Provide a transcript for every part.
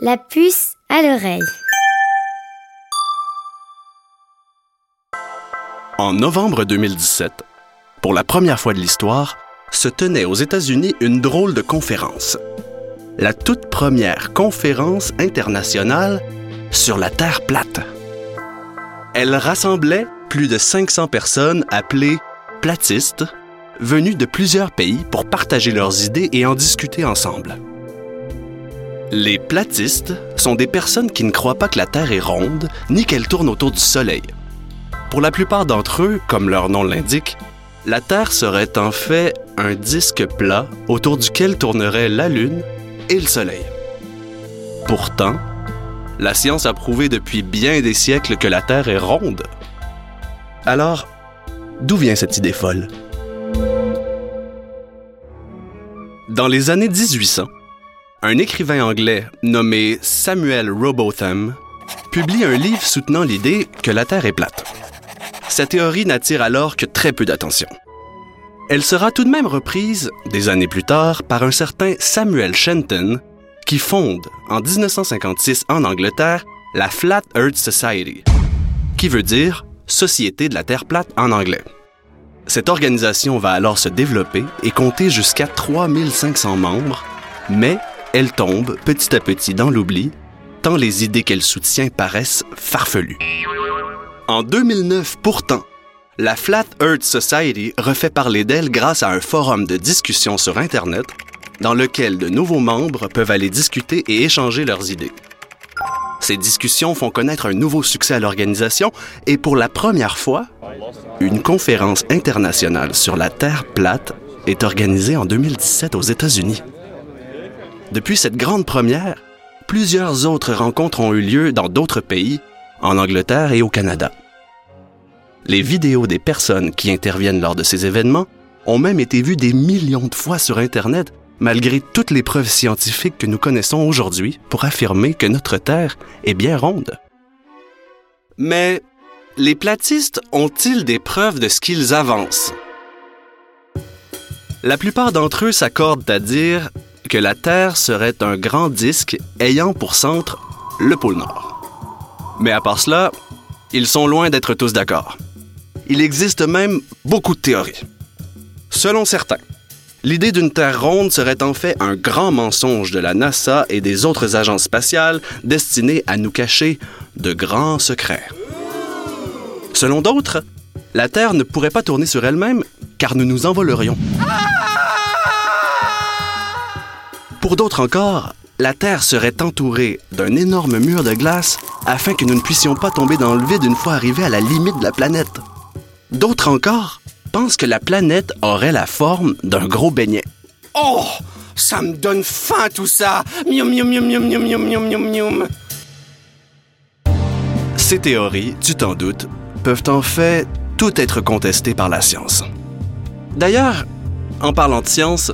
La puce à l'oreille. En novembre 2017, pour la première fois de l'histoire, se tenait aux États-Unis une drôle de conférence. La toute première conférence internationale sur la Terre plate. Elle rassemblait plus de 500 personnes appelées platistes, venues de plusieurs pays pour partager leurs idées et en discuter ensemble. Les platistes sont des personnes qui ne croient pas que la Terre est ronde ni qu'elle tourne autour du Soleil. Pour la plupart d'entre eux, comme leur nom l'indique, la Terre serait en fait un disque plat autour duquel tournerait la Lune et le Soleil. Pourtant, la science a prouvé depuis bien des siècles que la Terre est ronde. Alors, d'où vient cette idée folle? Dans les années 1800, un écrivain anglais nommé Samuel Robotham publie un livre soutenant l'idée que la Terre est plate. Sa théorie n'attire alors que très peu d'attention. Elle sera tout de même reprise, des années plus tard, par un certain Samuel Shenton, qui fonde, en 1956 en Angleterre, la Flat Earth Society, qui veut dire Société de la Terre plate en anglais. Cette organisation va alors se développer et compter jusqu'à 3500 membres, mais elle tombe petit à petit dans l'oubli, tant les idées qu'elle soutient paraissent farfelues. En 2009, pourtant, la Flat Earth Society refait parler d'elle grâce à un forum de discussion sur Internet dans lequel de nouveaux membres peuvent aller discuter et échanger leurs idées. Ces discussions font connaître un nouveau succès à l'organisation et pour la première fois, une conférence internationale sur la Terre plate est organisée en 2017 aux États-Unis. Depuis cette grande première, plusieurs autres rencontres ont eu lieu dans d'autres pays, en Angleterre et au Canada. Les vidéos des personnes qui interviennent lors de ces événements ont même été vues des millions de fois sur Internet, malgré toutes les preuves scientifiques que nous connaissons aujourd'hui pour affirmer que notre Terre est bien ronde. Mais les platistes ont-ils des preuves de ce qu'ils avancent? La plupart d'entre eux s'accordent à dire que la Terre serait un grand disque ayant pour centre le pôle Nord. Mais à part cela, ils sont loin d'être tous d'accord. Il existe même beaucoup de théories. Selon certains, l'idée d'une Terre ronde serait en fait un grand mensonge de la NASA et des autres agences spatiales destinées à nous cacher de grands secrets. Selon d'autres, la Terre ne pourrait pas tourner sur elle-même car nous nous envolerions. Pour d'autres encore, la Terre serait entourée d'un énorme mur de glace afin que nous ne puissions pas tomber dans le vide une fois arrivés à la limite de la planète. D'autres encore pensent que la planète aurait la forme d'un gros beignet. Oh! Ça me donne faim tout ça! Miam, miam, miam, miam, miam, miam, miam, miam, Ces théories, tu t'en doutes, peuvent en fait toutes être contestées par la science. D'ailleurs, en parlant de science,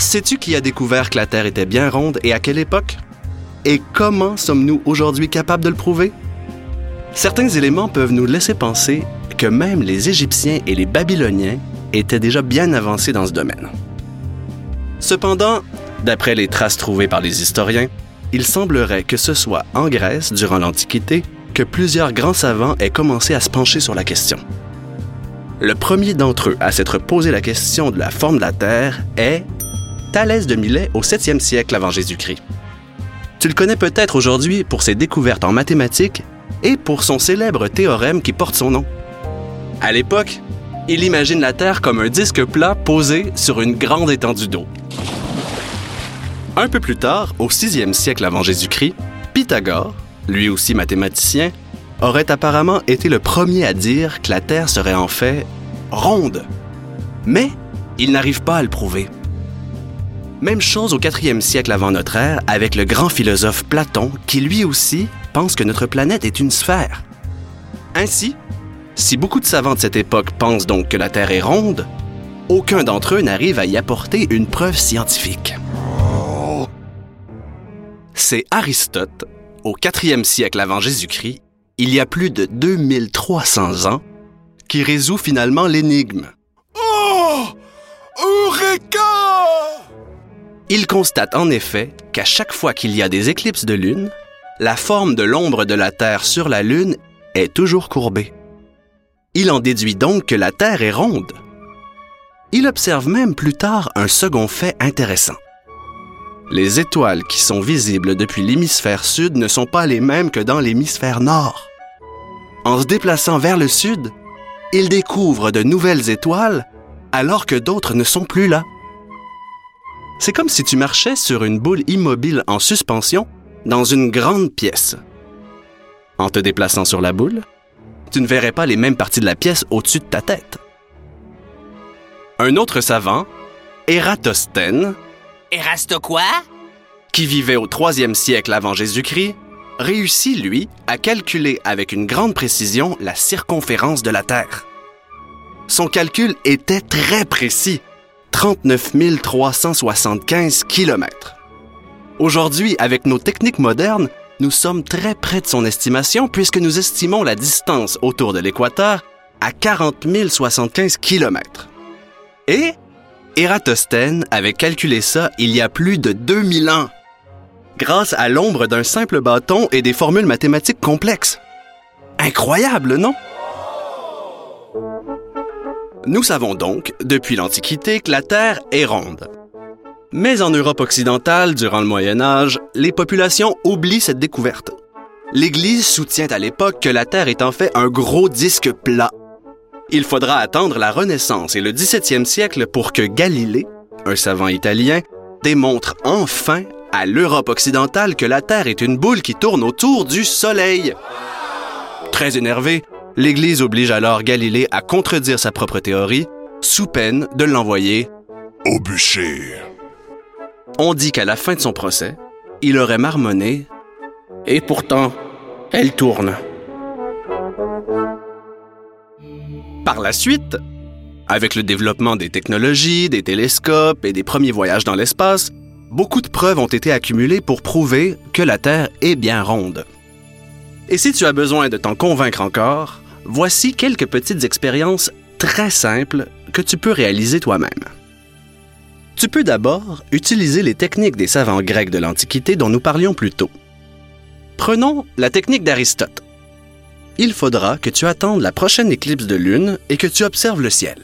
sais-tu qui a découvert que la Terre était bien ronde et à quelle époque? Et comment sommes-nous aujourd'hui capables de le prouver? Certains éléments peuvent nous laisser penser que même les Égyptiens et les Babyloniens étaient déjà bien avancés dans ce domaine. Cependant, d'après les traces trouvées par les historiens, il semblerait que ce soit en Grèce, durant l'Antiquité, que plusieurs grands savants aient commencé à se pencher sur la question. Le premier d'entre eux à s'être posé la question de la forme de la Terre est Thalès de Milet au 7e siècle avant Jésus-Christ. Tu le connais peut-être aujourd'hui pour ses découvertes en mathématiques et pour son célèbre théorème qui porte son nom. À l'époque, il imagine la Terre comme un disque plat posé sur une grande étendue d'eau. Un peu plus tard, au 6e siècle avant Jésus-Christ, Pythagore, lui aussi mathématicien, aurait apparemment été le premier à dire que la Terre serait en fait ronde. Mais il n'arrive pas à le prouver. Même chose au 4e siècle avant notre ère avec le grand philosophe Platon qui lui aussi pense que notre planète est une sphère. Ainsi, si beaucoup de savants de cette époque pensent donc que la Terre est ronde, aucun d'entre eux n'arrive à y apporter une preuve scientifique. C'est Aristote, au 4e siècle avant Jésus-Christ, il y a plus de 2300 ans, qui résout finalement l'énigme. Oh Il constate en effet qu'à chaque fois qu'il y a des éclipses de lune, la forme de l'ombre de la Terre sur la lune est toujours courbée. Il en déduit donc que la Terre est ronde. Il observe même plus tard un second fait intéressant. Les étoiles qui sont visibles depuis l'hémisphère sud ne sont pas les mêmes que dans l'hémisphère nord. En se déplaçant vers le sud, il découvre de nouvelles étoiles alors que d'autres ne sont plus là. C'est comme si tu marchais sur une boule immobile en suspension dans une grande pièce. En te déplaçant sur la boule, tu ne verrais pas les mêmes parties de la pièce au-dessus de ta tête. Un autre savant, Ératosthène, Eraste quoi? qui vivait au 3e siècle avant Jésus-Christ, réussit, lui, à calculer avec une grande précision la circonférence de la Terre. Son calcul était très précis, 39 375 kilomètres. Aujourd'hui, avec nos techniques modernes, nous sommes très près de son estimation puisque nous estimons la distance autour de l'équateur à 40 075 kilomètres. Et Ératosthène avait calculé ça il y a plus de 2000 ans, grâce à l'ombre d'un simple bâton et des formules mathématiques complexes. Incroyable, non? Nous savons donc, depuis l'Antiquité, que la Terre est ronde. Mais en Europe occidentale, durant le Moyen Âge, les populations oublient cette découverte. L'Église soutient à l'époque que la Terre est en fait un gros disque plat. Il faudra attendre la Renaissance et le 17e siècle pour que Galilée, un savant italien, démontre enfin à l'Europe occidentale que la Terre est une boule qui tourne autour du Soleil. Très énervé, l'Église oblige alors Galilée à contredire sa propre théorie, sous peine de l'envoyer. Au bûcher. On dit qu'à la fin de son procès, il aurait marmonné Et pourtant, elle tourne. Par la suite, avec le développement des technologies, des télescopes et des premiers voyages dans l'espace, beaucoup de preuves ont été accumulées pour prouver que la Terre est bien ronde. Et si tu as besoin de t'en convaincre encore, voici quelques petites expériences très simples que tu peux réaliser toi-même. Tu peux d'abord utiliser les techniques des savants grecs de l'Antiquité dont nous parlions plus tôt. Prenons la technique d'Aristote. Il faudra que tu attendes la prochaine éclipse de lune et que tu observes le ciel.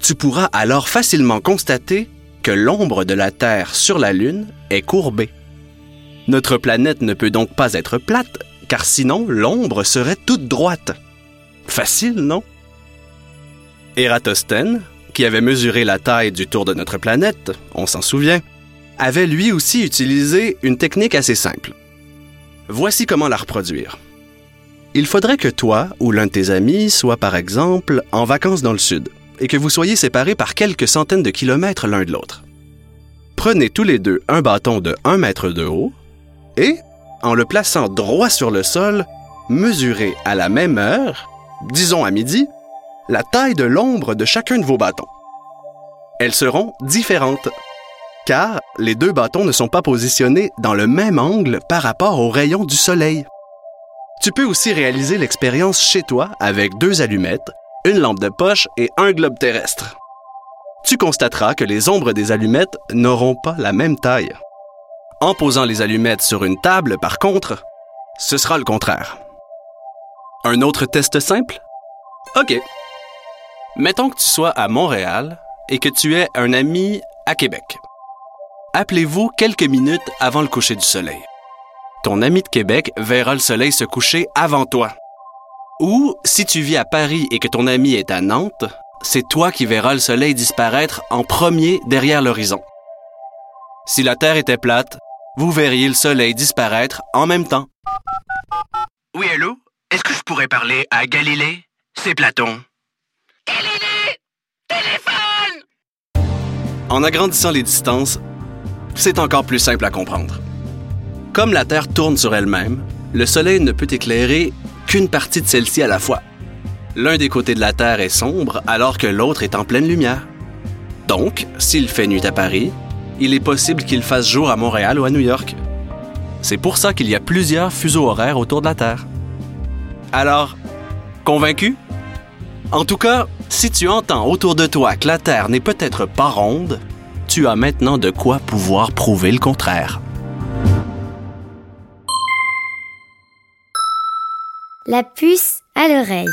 Tu pourras alors facilement constater que l'ombre de la Terre sur la Lune est courbée. Notre planète ne peut donc pas être plate, car sinon l'ombre serait toute droite. Facile, non? Ératosthène, qui avait mesuré la taille du tour de notre planète, on s'en souvient, avait lui aussi utilisé une technique assez simple. Voici comment la reproduire. Il faudrait que toi ou l'un de tes amis soit par exemple en vacances dans le sud et que vous soyez séparés par quelques centaines de kilomètres l'un de l'autre. Prenez tous les deux un bâton de 1 mètre de haut et, en le plaçant droit sur le sol, mesurez à la même heure, disons à midi, la taille de l'ombre de chacun de vos bâtons. Elles seront différentes, car les deux bâtons ne sont pas positionnés dans le même angle par rapport aux rayons du soleil. Tu peux aussi réaliser l'expérience chez toi avec deux allumettes, une lampe de poche et un globe terrestre. Tu constateras que les ombres des allumettes n'auront pas la même taille. En posant les allumettes sur une table, par contre, ce sera le contraire. Un autre test simple? OK. Mettons que tu sois à Montréal et que tu aies un ami à Québec. Appelez-vous quelques minutes avant le coucher du soleil. Ton ami de Québec verra le soleil se coucher avant toi. Ou, si tu vis à Paris et que ton ami est à Nantes, c'est toi qui verras le soleil disparaître en premier derrière l'horizon. Si la Terre était plate, vous verriez le soleil disparaître en même temps. Oui, allô? Est-ce que je pourrais parler à Galilée? C'est Platon. Galilée! Téléphone! En agrandissant les distances, c'est encore plus simple à comprendre. Comme la Terre tourne sur elle-même, le Soleil ne peut éclairer qu'une partie de celle-ci à la fois. L'un des côtés de la Terre est sombre alors que l'autre est en pleine lumière. Donc, s'il fait nuit à Paris, il est possible qu'il fasse jour à Montréal ou à New York. C'est pour ça qu'il y a plusieurs fuseaux horaires autour de la Terre. Alors, convaincu? En tout cas, si tu entends autour de toi que la Terre n'est peut-être pas ronde, tu as maintenant de quoi pouvoir prouver le contraire. La puce à l'oreille.